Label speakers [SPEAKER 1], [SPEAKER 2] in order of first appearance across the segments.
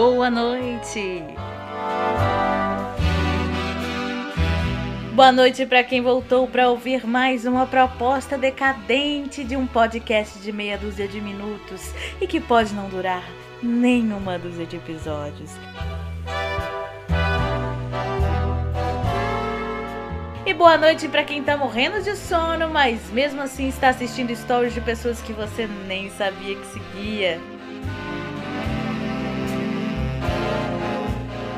[SPEAKER 1] boa noite. Boa noite para quem voltou para ouvir mais uma proposta decadente de um podcast de meia dúzia de minutos e que pode não durar nenhuma dúzia de episódios. E boa noite para quem tá morrendo de sono, mas mesmo assim está assistindo stories de pessoas que você nem sabia que seguia.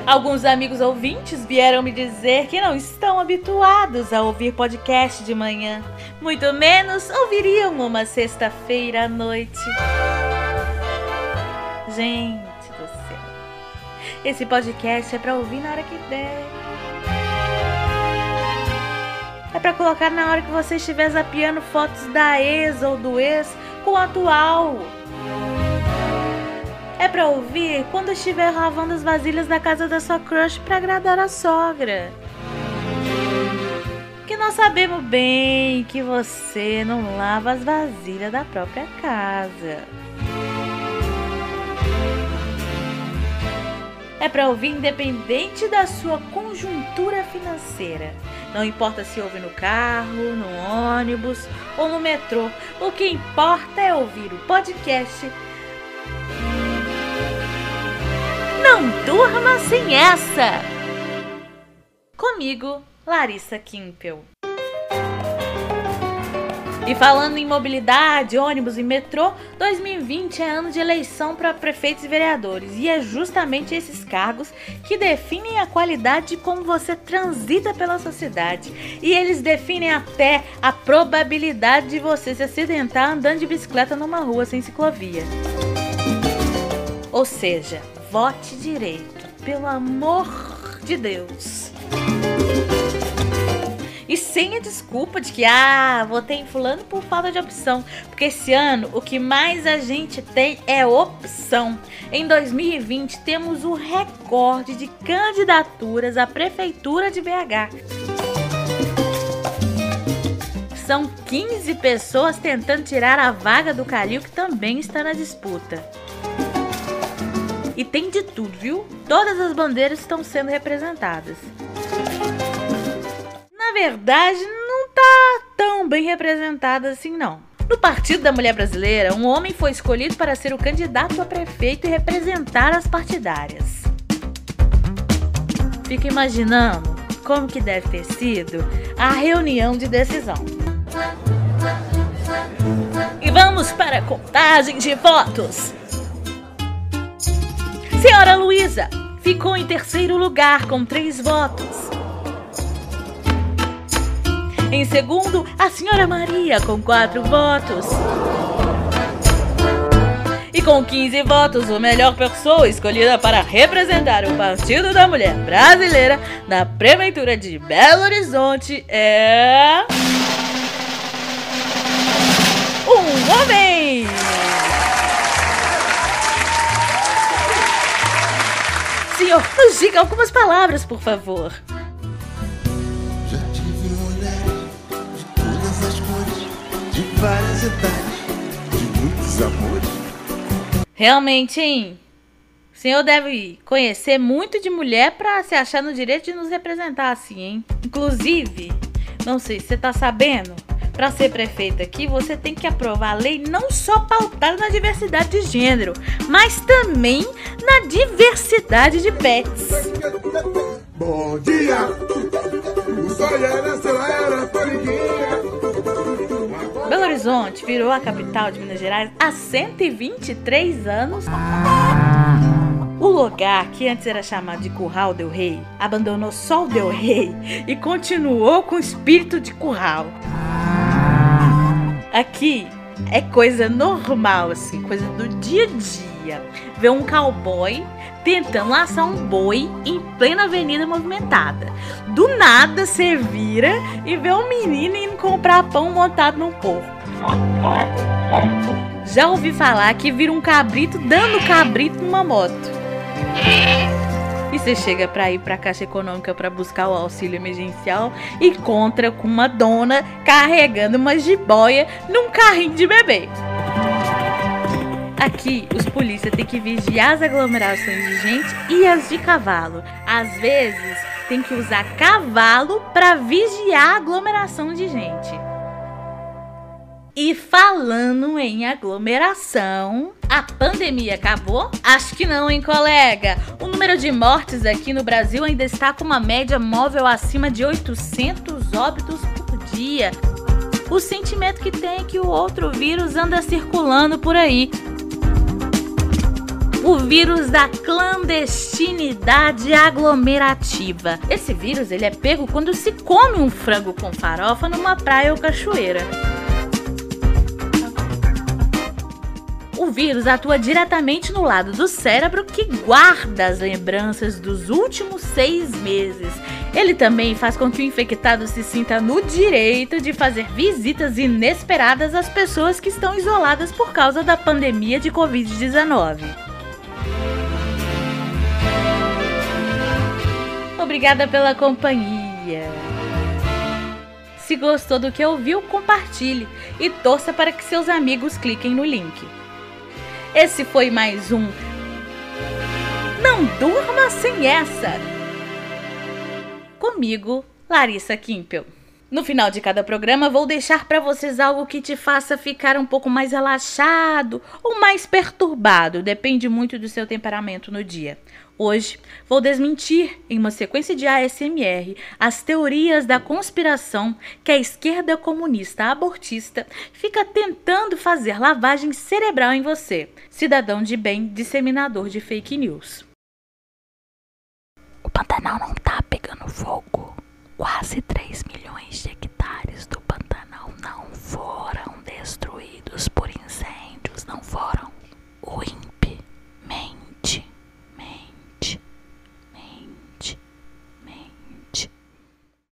[SPEAKER 1] Alguns amigos ouvintes vieram me dizer que não estão habituados a ouvir podcast de manhã, muito menos ouviriam uma sexta-feira à noite. Gente do céu, esse podcast é para ouvir na hora que der. É para colocar na hora que você estiver zapeando fotos da ex ou do ex com o atual. É pra ouvir quando estiver lavando as vasilhas da casa da sua crush para agradar a sogra. Que nós sabemos bem que você não lava as vasilhas da própria casa. É para ouvir independente da sua conjuntura financeira. Não importa se ouve no carro, no ônibus ou no metrô. O que importa é ouvir o podcast durma sem essa! Comigo, Larissa Kimpel. E falando em mobilidade, ônibus e metrô, 2020 é ano de eleição para prefeitos e vereadores, e é justamente esses cargos que definem a qualidade de como você transita pela sociedade. E eles definem até a probabilidade de você se acidentar andando de bicicleta numa rua sem ciclovia. Ou seja, vote direito, pelo amor de Deus. E sem a desculpa de que, ah, votei em fulano por falta de opção. Porque esse ano o que mais a gente tem é opção. Em 2020 temos o recorde de candidaturas à prefeitura de BH. São 15 pessoas tentando tirar a vaga do Calil que também está na disputa. E tem de tudo, viu? Todas as bandeiras estão sendo representadas. Na verdade, não tá tão bem representada assim não. No Partido da Mulher Brasileira, um homem foi escolhido para ser o candidato a prefeito e representar as partidárias. Fica imaginando como que deve ter sido a reunião de decisão. E vamos para a contagem de votos. Senhora Luísa ficou em terceiro lugar com três votos. Em segundo, a Senhora Maria com quatro votos. E com 15 votos, a melhor pessoa escolhida para representar o Partido da Mulher Brasileira na Prefeitura de Belo Horizonte é. Um homem! Senhor, nos diga algumas palavras, por favor.
[SPEAKER 2] Já tive mulheres de todas as cores, de várias idades, de muitos amores.
[SPEAKER 1] Realmente, hein? O senhor deve conhecer muito de mulher para se achar no direito de nos representar assim, hein? Inclusive, não sei se você tá sabendo, para ser prefeita aqui, você tem que aprovar a lei não só pautada na diversidade de gênero, mas também na diversidade de pets.
[SPEAKER 2] Bom dia!
[SPEAKER 1] Belo Horizonte virou a capital de Minas Gerais há 123 anos. O lugar, que antes era chamado de Curral del Rei, abandonou só o Del Rei e continuou com o espírito de curral. Aqui é coisa normal, assim, coisa do dia a dia. Ver um cowboy tentando laçar um boi em plena avenida movimentada. Do nada você vira e vê um menino indo comprar pão montado num porco. Já ouvi falar que vira um cabrito dando cabrito numa moto. E você chega para ir para a Caixa Econômica para buscar o auxílio emergencial e encontra com uma dona carregando uma jiboia num carrinho de bebê. Aqui, os polícias têm que vigiar as aglomerações de gente e as de cavalo. Às vezes, tem que usar cavalo para vigiar a aglomeração de gente. E falando em aglomeração, a pandemia acabou? Acho que não, hein, colega? O número de mortes aqui no Brasil ainda está com uma média móvel acima de 800 óbitos por dia. O sentimento que tem é que o outro vírus anda circulando por aí. O vírus da clandestinidade aglomerativa. Esse vírus ele é pego quando se come um frango com farofa numa praia ou cachoeira. o vírus atua diretamente no lado do cérebro que guarda as lembranças dos últimos seis meses. Ele também faz com que o infectado se sinta no direito de fazer visitas inesperadas às pessoas que estão isoladas por causa da pandemia de Covid-19. Obrigada pela companhia. Se gostou do que ouviu, compartilhe e torça para que seus amigos cliquem no link. Esse foi mais um Não Durma Sem Essa. Comigo, Larissa Kimpel. No final de cada programa, vou deixar para vocês algo que te faça ficar um pouco mais relaxado ou mais perturbado, depende muito do seu temperamento no dia. Hoje vou desmentir, em uma sequência de ASMR, as teorias da conspiração que a esquerda comunista abortista fica tentando fazer lavagem cerebral em você, cidadão de bem disseminador de fake news. O Pantanal não tá pegando fogo. Quase 3 milhões de hectares